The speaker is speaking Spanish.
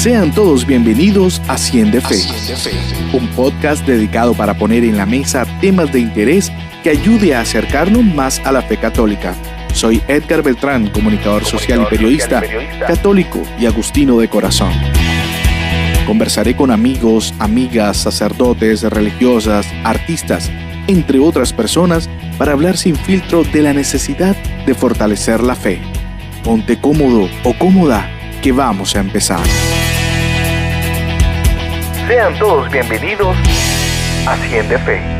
Sean todos bienvenidos a Cien de Fe, un podcast dedicado para poner en la mesa temas de interés que ayude a acercarnos más a la fe católica. Soy Edgar Beltrán, comunicador social y periodista, católico y agustino de corazón. Conversaré con amigos, amigas, sacerdotes, religiosas, artistas, entre otras personas, para hablar sin filtro de la necesidad de fortalecer la fe. Ponte cómodo o cómoda, que vamos a empezar. Sean todos bienvenidos a Cien de Fe.